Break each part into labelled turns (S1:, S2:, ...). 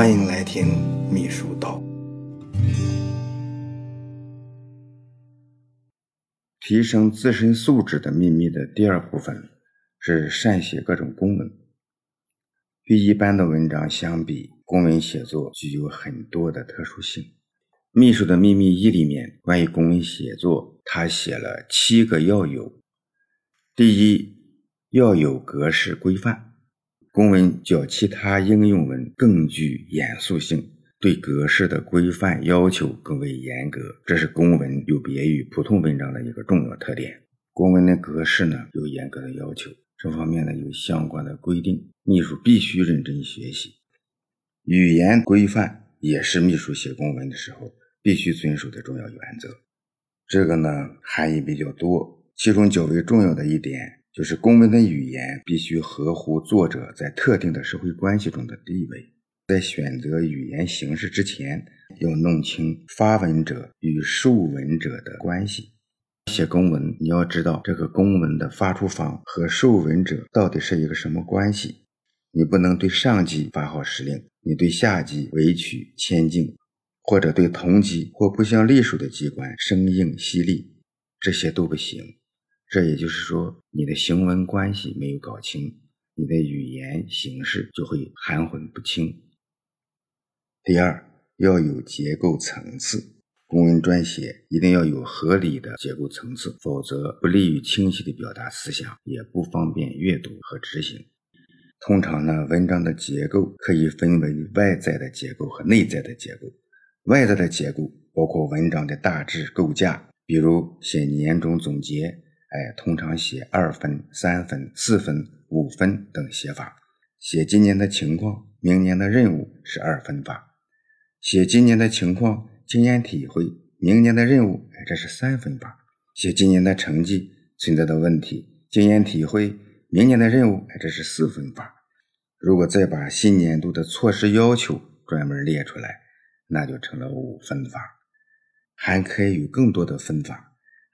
S1: 欢迎来听秘书道。提升自身素质的秘密的第二部分是善写各种公文。与一般的文章相比，公文写作具有很多的特殊性。《秘书的秘密一》里面关于公文写作，他写了七个要有。第一，要有格式规范。公文较其他应用文更具严肃性，对格式的规范要求更为严格，这是公文有别于普通文章的一个重要特点。公文的格式呢有严格的要求，这方面呢有相关的规定，秘书必须认真学习。语言规范也是秘书写公文的时候必须遵守的重要原则。这个呢含义比较多，其中较为重要的一点。就是公文的语言必须合乎作者在特定的社会关系中的地位。在选择语言形式之前，要弄清发文者与受文者的关系。写公文，你要知道这个公文的发出方和受文者到底是一个什么关系。你不能对上级发号施令，你对下级委曲谦敬，或者对同级或不相隶属的机关生硬犀利，这些都不行。这也就是说，你的行文关系没有搞清，你的语言形式就会含混不清。第二，要有结构层次，公文撰写一定要有合理的结构层次，否则不利于清晰的表达思想，也不方便阅读和执行。通常呢，文章的结构可以分为外在的结构和内在的结构。外在的结构包括文章的大致构架，比如写年终总结。哎，通常写二分、三分、四分、五分等写法。写今年的情况、明年的任务是二分法；写今年的情况、经验体会、明年的任务，哎，这是三分法；写今年的成绩、存在的问题、经验体会、明年的任务，哎，这是四分法。如果再把新年度的措施要求专门列出来，那就成了五分法。还可以有更多的分法。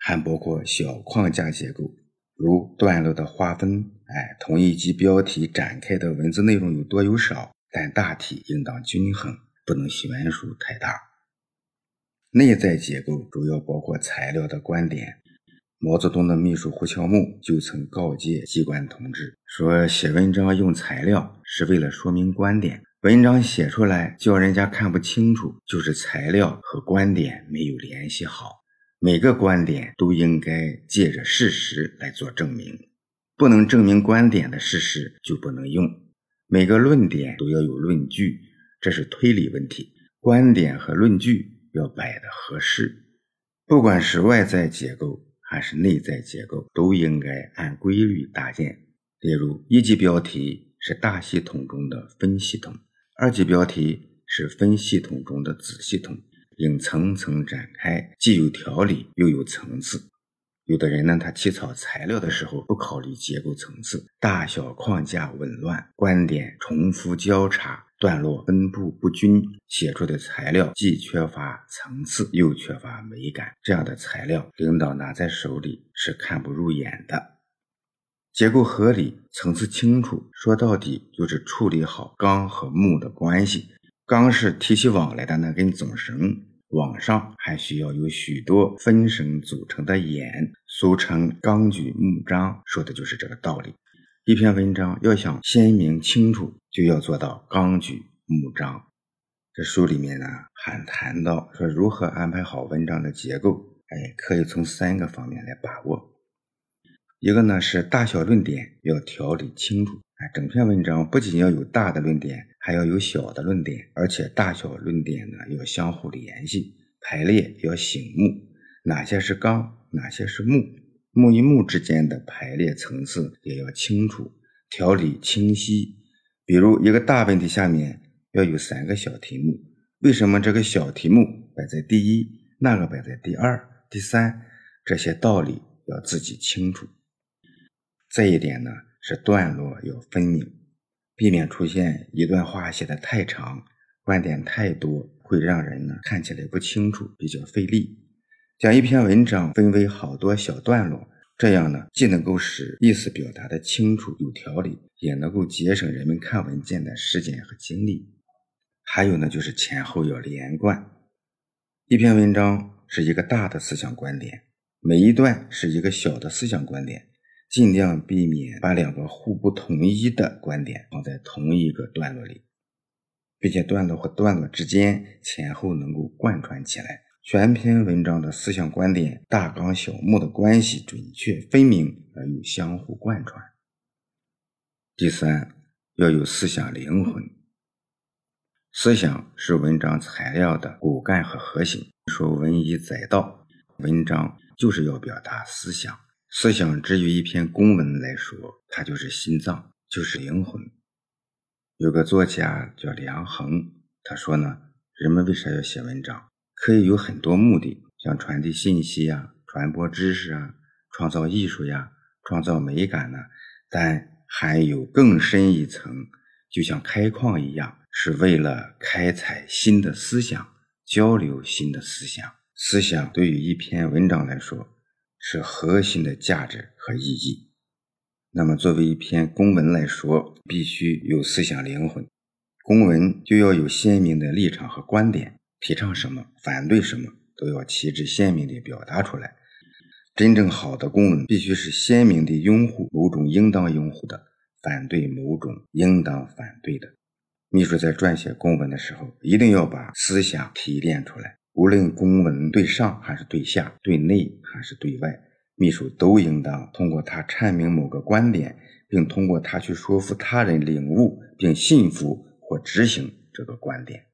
S1: 还包括小框架结构，如段落的划分，哎，同一级标题展开的文字内容有多有少，但大体应当均衡，不能悬殊太大。内在结构主要包括材料的观点。毛泽东的秘书胡乔木就曾告诫机关同志说：“写文章用材料是为了说明观点，文章写出来叫人家看不清楚，就是材料和观点没有联系好。”每个观点都应该借着事实来做证明，不能证明观点的事实就不能用。每个论点都要有论据，这是推理问题。观点和论据要摆的合适，不管是外在结构还是内在结构，都应该按规律搭建。例如，一级标题是大系统中的分系统，二级标题是分系统中的子系统。应层层展开，既有条理又有层次。有的人呢，他起草材料的时候不考虑结构层次，大小框架紊乱，观点重复交叉，段落分布不均，写出的材料既缺乏层次又缺乏美感。这样的材料，领导拿在手里是看不入眼的。结构合理，层次清楚，说到底就是处理好纲和目的关系。纲是提起网来的那根总绳，网上还需要有许多分绳组成的眼，俗称纲举目张，说的就是这个道理。一篇文章要想鲜明清楚，就要做到纲举目张。这书里面呢，还谈到说如何安排好文章的结构，哎，可以从三个方面来把握。一个呢是大小论点要条理清楚。哎，整篇文章不仅要有大的论点，还要有小的论点，而且大小论点呢要相互联系，排列要醒目。哪些是纲，哪些是目，目与目之间的排列层次也要清楚，条理清晰。比如一个大问题下面要有三个小题目，为什么这个小题目摆在第一，那个摆在第二、第三？这些道理要自己清楚。再一点呢？是段落要分明，避免出现一段话写的太长，观点太多，会让人呢看起来不清楚，比较费力。将一篇文章分为好多小段落，这样呢既能够使意思表达的清楚有条理，也能够节省人们看文件的时间和精力。还有呢就是前后要连贯。一篇文章是一个大的思想观点，每一段是一个小的思想观点，尽量避免把两个互不统一的观点放在同一个段落里，并且段落和段落之间前后能够贯穿起来。全篇文章的思想观点、大纲小目的关系准确分明而又相互贯穿。第三，要有思想灵魂。思想是文章材料的骨干和核心。说文以载道，文章就是要表达思想。思想至于一篇公文来说，它就是心脏，就是灵魂。有个作家叫梁衡，他说呢，人们为啥要写文章？可以有很多目的，像传递信息呀、传播知识啊、创造艺术呀、创造美感呢。但还有更深一层，就像开矿一样，是为了开采新的思想，交流新的思想。思想对于一篇文章来说，是核心的价值和意义。那么，作为一篇公文来说，必须有思想灵魂。公文就要有鲜明的立场和观点。提倡什么，反对什么，都要旗帜鲜明地表达出来。真正好的公文，必须是鲜明地拥护某种应当拥护的，反对某种应当反对的。秘书在撰写公文的时候，一定要把思想提炼出来。无论公文对上还是对下，对内还是对外，秘书都应当通过他阐明某个观点，并通过他去说服他人领悟并信服或执行这个观点。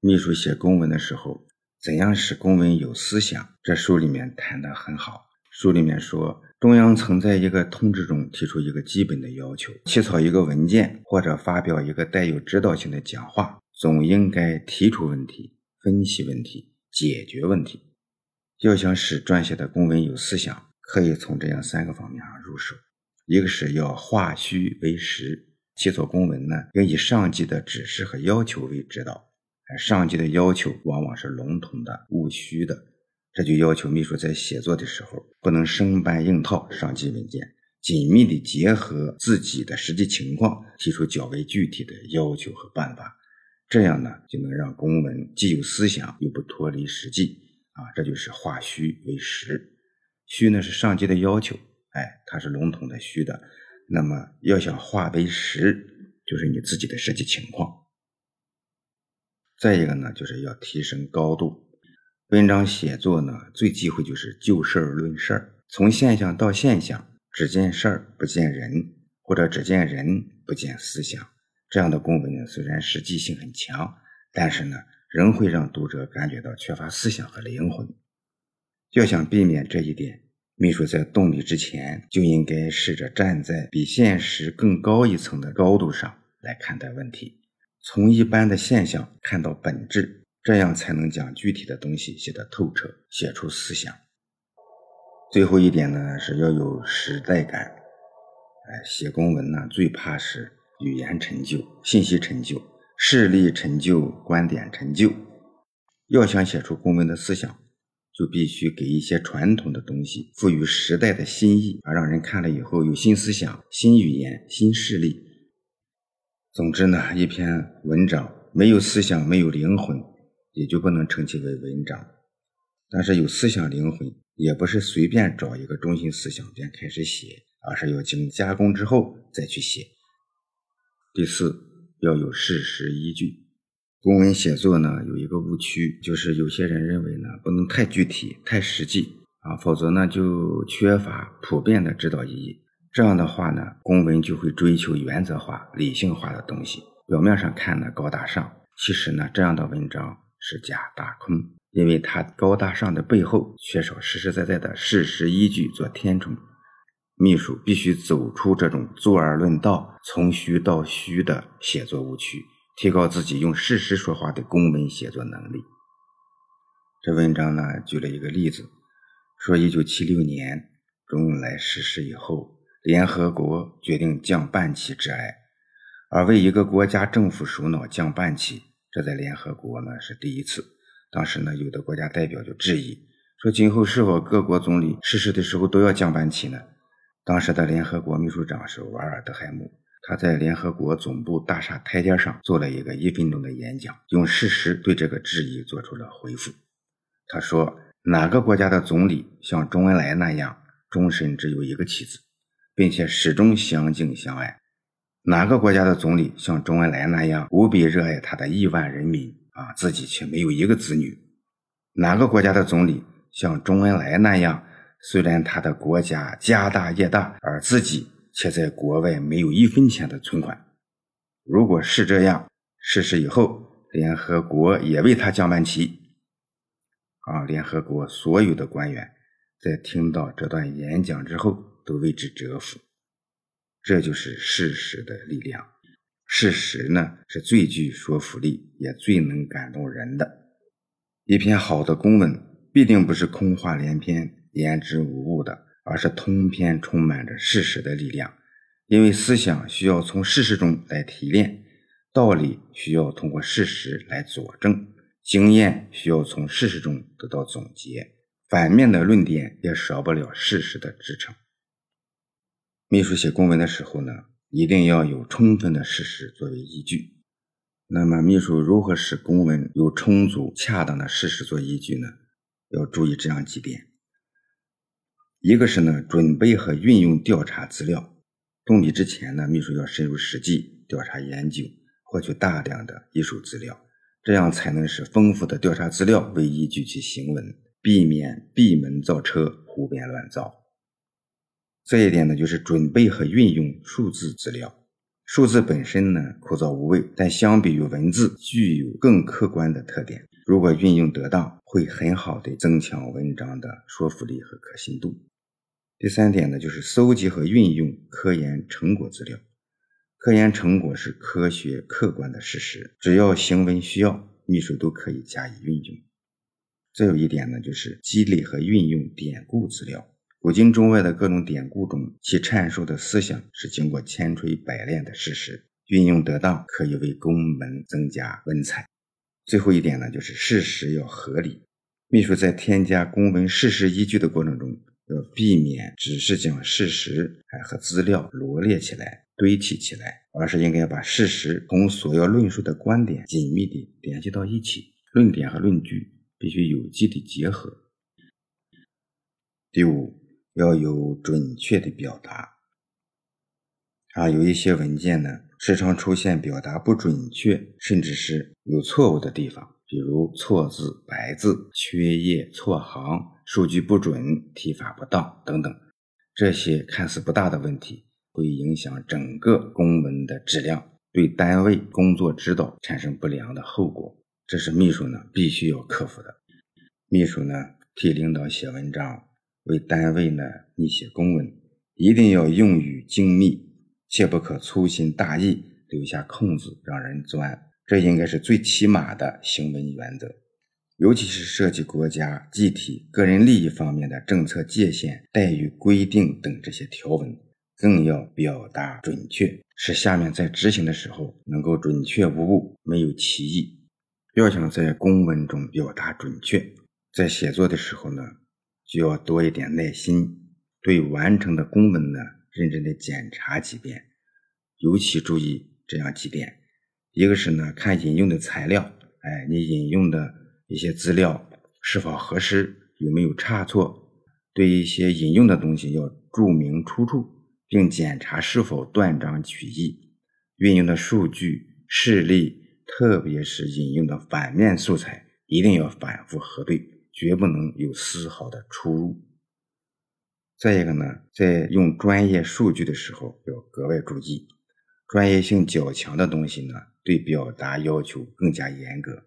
S1: 秘书写公文的时候，怎样使公文有思想？这书里面谈得很好。书里面说，中央曾在一个通知中提出一个基本的要求：起草一个文件或者发表一个带有指导性的讲话，总应该提出问题、分析问题、解决问题。要想使撰写的公文有思想，可以从这样三个方面上入手：一个是要化虚为实，写作公文呢，要以上级的指示和要求为指导。上级的要求往往是笼统的、务虚的，这就要求秘书在写作的时候不能生搬硬套上级文件，紧密地结合自己的实际情况，提出较为具体的要求和办法。这样呢，就能让公文既有思想又不脱离实际啊，这就是化虚为实。虚呢是上级的要求，哎，它是笼统的、虚的。那么要想化为实，就是你自己的实际情况。再一个呢，就是要提升高度。文章写作呢，最忌讳就是就事儿论事儿，从现象到现象，只见事儿不见人，或者只见人不见思想。这样的公文呢，虽然实际性很强，但是呢，仍会让读者感觉到缺乏思想和灵魂。要想避免这一点，秘书在动笔之前就应该试着站在比现实更高一层的高度上来看待问题。从一般的现象看到本质，这样才能将具体的东西写得透彻，写出思想。最后一点呢，是要有时代感。哎，写公文呢，最怕是语言陈旧、信息陈旧、事例陈旧、观点陈旧。要想写出公文的思想，就必须给一些传统的东西赋予时代的新意，而让人看了以后有新思想、新语言、新事例。总之呢，一篇文章没有思想、没有灵魂，也就不能称其为文章。但是有思想灵魂，也不是随便找一个中心思想便开始写，而是要经加工之后再去写。第四，要有事实依据。公文写作呢，有一个误区，就是有些人认为呢，不能太具体、太实际啊，否则呢就缺乏普遍的指导意义。这样的话呢，公文就会追求原则化、理性化的东西。表面上看呢高大上，其实呢这样的文章是假大空，因为它高大上的背后缺少实实在在的事实依据做填充。秘书必须走出这种坐而论道、从虚到虚的写作误区，提高自己用事实说话的公文写作能力。这文章呢举了一个例子，说一九七六年周恩来逝世以后。联合国决定降半旗致哀，而为一个国家政府首脑降半旗，这在联合国呢是第一次。当时呢，有的国家代表就质疑说，今后是否各国总理逝世的时候都要降半旗呢？当时的联合国秘书长是瓦尔德海姆，他在联合国总部大厦台阶上做了一个一分钟的演讲，用事实对这个质疑做出了回复。他说：“哪个国家的总理像周恩来那样，终身只有一个妻子，并且始终相敬相爱？哪个国家的总理像周恩来那样，无比热爱他的亿万人民啊，自己却没有一个子女？哪个国家的总理像周恩来那样，虽然他的国家家大业大，而自己却在国外没有一分钱的存款？如果是这样，逝世以后，联合国也为他降半旗。”啊！联合国所有的官员在听到这段演讲之后，都为之折服。这就是事实的力量。事实呢，是最具说服力，也最能感动人的。一篇好的公文，必定不是空话连篇、言之无物的，而是通篇充满着事实的力量。因为思想需要从事实中来提炼，道理需要通过事实来佐证。经验需要从事实中得到总结，反面的论点也少不了事实的支撑。秘书写公文的时候呢，一定要有充分的事实作为依据。那么，秘书如何使公文有充足恰当的事实做依据呢？要注意这样几点：一个是呢，准备和运用调查资料。动笔之前呢，秘书要深入实际调查研究，获取大量的艺术资料。这样才能使丰富的调查资料为依据去行文，避免闭门造车、胡编乱造。这一点呢，就是准备和运用数字资料。数字本身呢枯燥无味，但相比于文字，具有更客观的特点。如果运用得当，会很好的增强文章的说服力和可信度。第三点呢，就是搜集和运用科研成果资料。科研成果是科学客观的事实，只要行文需要，秘书都可以加以运用。再有一点呢，就是积累和运用典故资料。古今中外的各种典故中，其阐述的思想是经过千锤百炼的事实，运用得当，可以为公文增加文采。最后一点呢，就是事实要合理。秘书在添加公文事实依据的过程中，要避免只是将事实哎和资料罗列起来。堆砌起来，而是应该把事实同所要论述的观点紧密地联系到一起，论点和论据必须有机的结合。第五，要有准确的表达。啊，有一些文件呢，时常出现表达不准确，甚至是有错误的地方，比如错字、白字、缺页、错行、数据不准、提法不当等等，这些看似不大的问题。会影响整个公文的质量，对单位工作指导产生不良的后果，这是秘书呢必须要克服的。秘书呢替领导写文章，为单位呢拟写公文，一定要用语精密，切不可粗心大意，留下空子让人钻。这应该是最起码的行文原则。尤其是涉及国家、集体、个人利益方面的政策界限、待遇规定等这些条文。更要表达准确，使下面在执行的时候能够准确无误，没有歧义。要想在公文中表达准确，在写作的时候呢，就要多一点耐心，对完成的公文呢，认真的检查几遍。尤其注意这样几点：一个是呢，看引用的材料，哎，你引用的一些资料是否合适，有没有差错？对一些引用的东西要注明出处。并检查是否断章取义，运用的数据、事例，特别是引用的反面素材，一定要反复核对，绝不能有丝毫的出入。再一个呢，在用专业数据的时候要格外注意，专业性较强的东西呢，对表达要求更加严格，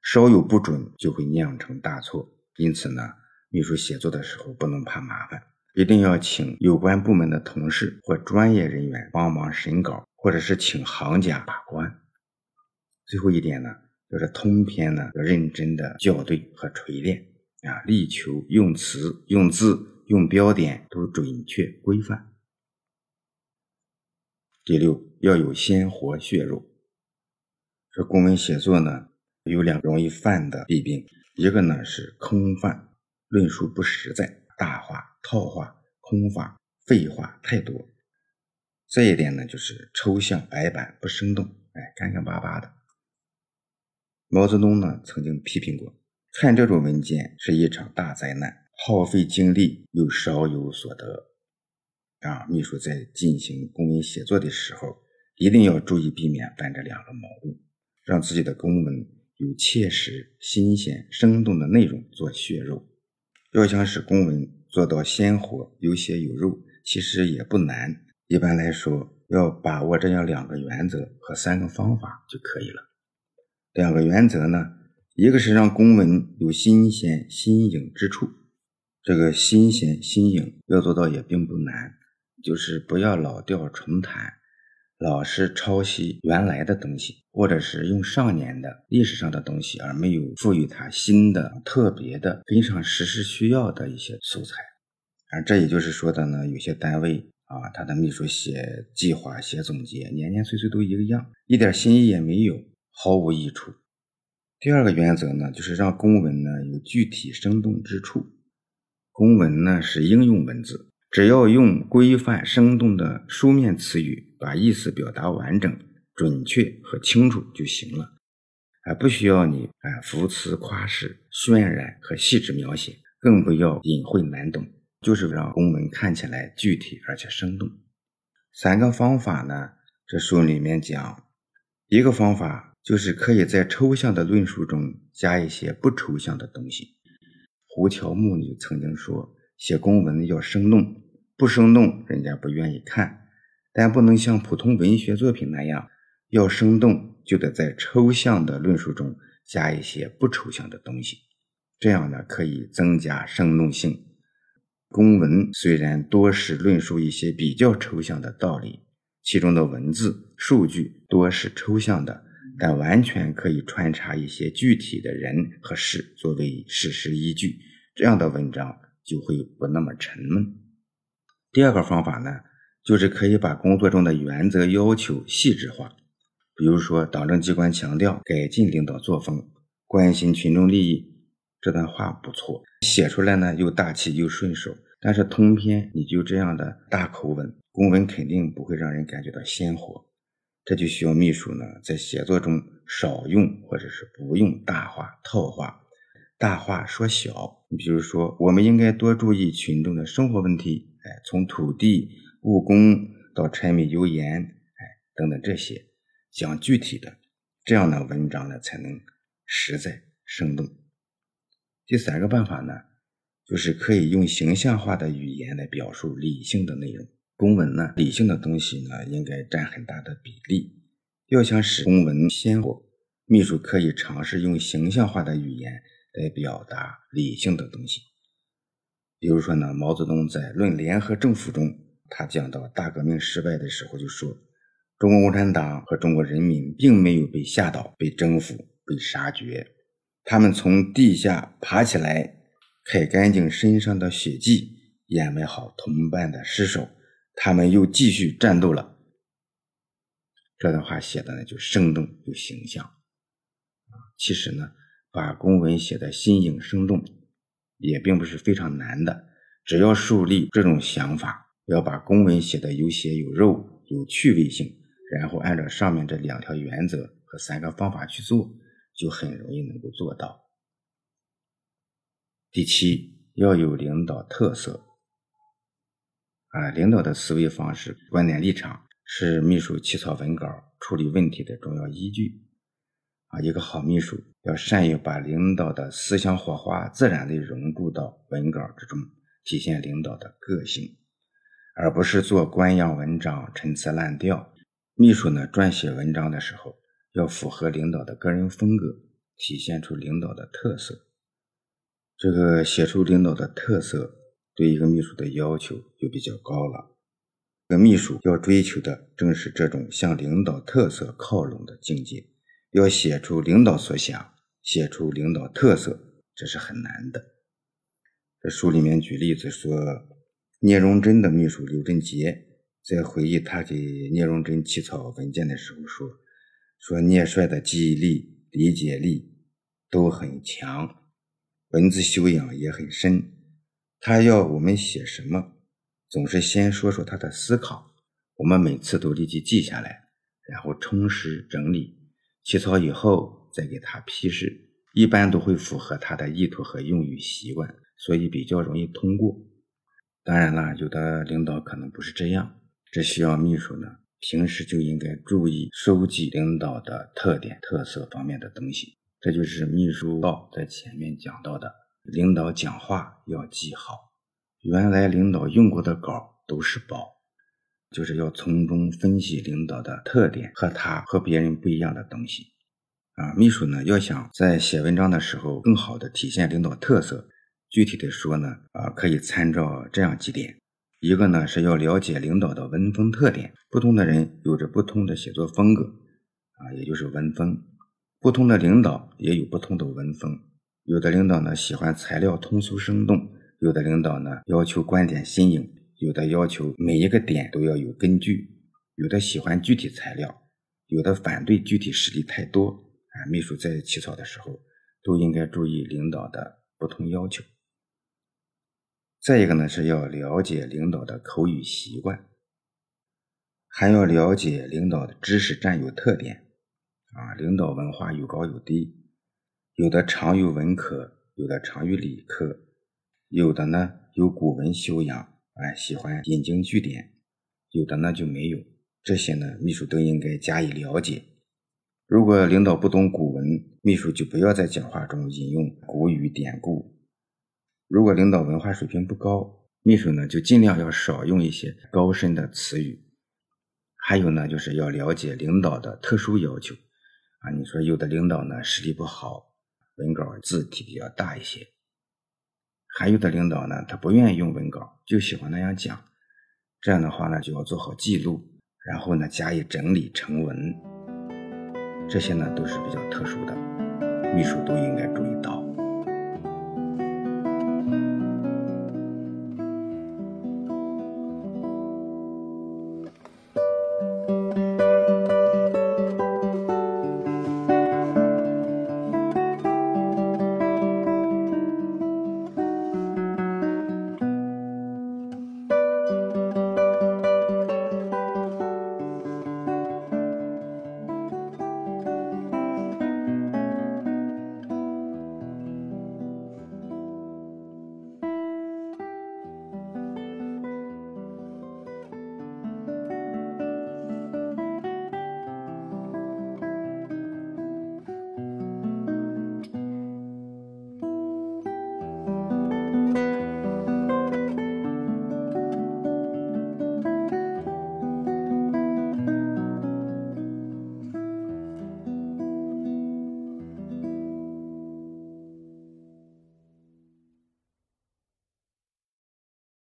S1: 稍有不准就会酿成大错。因此呢，秘书写作的时候不能怕麻烦。一定要请有关部门的同事或专业人员帮忙审稿，或者是请行家把关。最后一点呢，就是通篇呢要认真的校对和锤炼啊，力求用词、用字、用标点都准确规范。第六，要有鲜活血肉。这公文写作呢有两容易犯的弊病，一个呢是空泛，论述不实在。大话、套话、空话、废话太多。这一点呢，就是抽象、矮板、不生动，哎，干干巴巴的。毛泽东呢曾经批评过，看这种文件是一场大灾难，耗费精力又少有所得。啊，秘书在进行公文写作的时候，一定要注意避免犯这两个毛病，让自己的公文有切实、新鲜、生动的内容做血肉。要想使公文做到鲜活、有血有肉，其实也不难。一般来说，要把握这样两个原则和三个方法就可以了。两个原则呢，一个是让公文有新鲜新颖之处，这个新鲜新颖要做到也并不难，就是不要老调重弹，老是抄袭原来的东西，或者是用上年的历史上的东西，而没有赋予它新的、特别的、跟上时事需要的一些素材。而这也就是说的呢，有些单位。啊，他的秘书写计划、写总结，年年岁岁都一个样，一点新意也没有，毫无益处。第二个原则呢，就是让公文呢有具体生动之处。公文呢是应用文字，只要用规范生动的书面词语，把意思表达完整、准确和清楚就行了，还不需要你啊浮词夸饰、渲染和细致描写，更不要隐晦难懂。就是让公文看起来具体而且生动。三个方法呢，这书里面讲，一个方法就是可以在抽象的论述中加一些不抽象的东西。胡乔木女曾经说，写公文要生动，不生动人家不愿意看。但不能像普通文学作品那样，要生动就得在抽象的论述中加一些不抽象的东西，这样呢可以增加生动性。公文虽然多是论述一些比较抽象的道理，其中的文字数据多是抽象的，但完全可以穿插一些具体的人和事作为事实依据，这样的文章就会不那么沉闷。第二个方法呢，就是可以把工作中的原则要求细致化，比如说党政机关强调改进领导作风，关心群众利益。这段话不错，写出来呢又大气又顺手。但是通篇你就这样的大口吻，公文肯定不会让人感觉到鲜活。这就需要秘书呢在写作中少用或者是不用大话套话，大话说小。你比如说，我们应该多注意群众的生活问题，哎，从土地、务工到柴米油盐，哎，等等这些，讲具体的，这样的文章呢才能实在生动。第三个办法呢，就是可以用形象化的语言来表述理性的内容。公文呢，理性的东西呢，应该占很大的比例。要想使公文鲜活，秘书可以尝试用形象化的语言来表达理性的东西。比如说呢，毛泽东在《论联合政府》中，他讲到大革命失败的时候，就说中国共产党和中国人民并没有被吓倒、被征服、被杀绝。他们从地下爬起来，揩干净身上的血迹，掩埋好同伴的尸首，他们又继续战斗了。这段话写的呢，就生动又形象。啊，其实呢，把公文写的新颖生动，也并不是非常难的。只要树立这种想法，要把公文写的有血有肉、有趣味性，然后按照上面这两条原则和三个方法去做。就很容易能够做到。第七，要有领导特色。啊，领导的思维方式、观点立场是秘书起草文稿、处理问题的重要依据。啊，一个好秘书要善于把领导的思想火花自然地融入到文稿之中，体现领导的个性，而不是做官样文章、陈词滥调。秘书呢，撰写文章的时候。要符合领导的个人风格，体现出领导的特色。这个写出领导的特色，对一个秘书的要求就比较高了。这个秘书要追求的正是这种向领导特色靠拢的境界。要写出领导所想，写出领导特色，这是很难的。这书里面举例子说，聂荣臻的秘书刘振杰在回忆他给聂荣臻起草文件的时候说。说聂帅的记忆力、理解力都很强，文字修养也很深。他要我们写什么，总是先说说他的思考，我们每次都立即记下来，然后充实整理，起草以后再给他批示，一般都会符合他的意图和用语习惯，所以比较容易通过。当然了，有的领导可能不是这样，这需要秘书呢平时就应该注意收集领导的特点、特色方面的东西。这就是秘书道在前面讲到的，领导讲话要记好，原来领导用过的稿都是宝。就是要从中分析领导的特点和他和别人不一样的东西，啊，秘书呢要想在写文章的时候更好的体现领导特色，具体的说呢，啊，可以参照这样几点，一个呢是要了解领导的文风特点，不同的人有着不同的写作风格，啊，也就是文风，不同的领导也有不同的文风，有的领导呢喜欢材料通俗生动，有的领导呢要求观点新颖。有的要求每一个点都要有根据，有的喜欢具体材料，有的反对具体实例太多啊。秘书在起草的时候都应该注意领导的不同要求。再一个呢，是要了解领导的口语习惯，还要了解领导的知识占有特点啊。领导文化有高有低，有的常于文科，有的常于理科，有的呢有古文修养。哎，喜欢引经据典，有的呢就没有。这些呢，秘书都应该加以了解。如果领导不懂古文，秘书就不要在讲话中引用古语典故。如果领导文化水平不高，秘书呢就尽量要少用一些高深的词语。还有呢，就是要了解领导的特殊要求啊。你说有的领导呢视力不好，文稿字体比较大一些。还有的领导呢，他不愿意用文稿，就喜欢那样讲。这样的话呢，就要做好记录，然后呢加以整理成文。这些呢都是比较特殊的，秘书都应该注意到。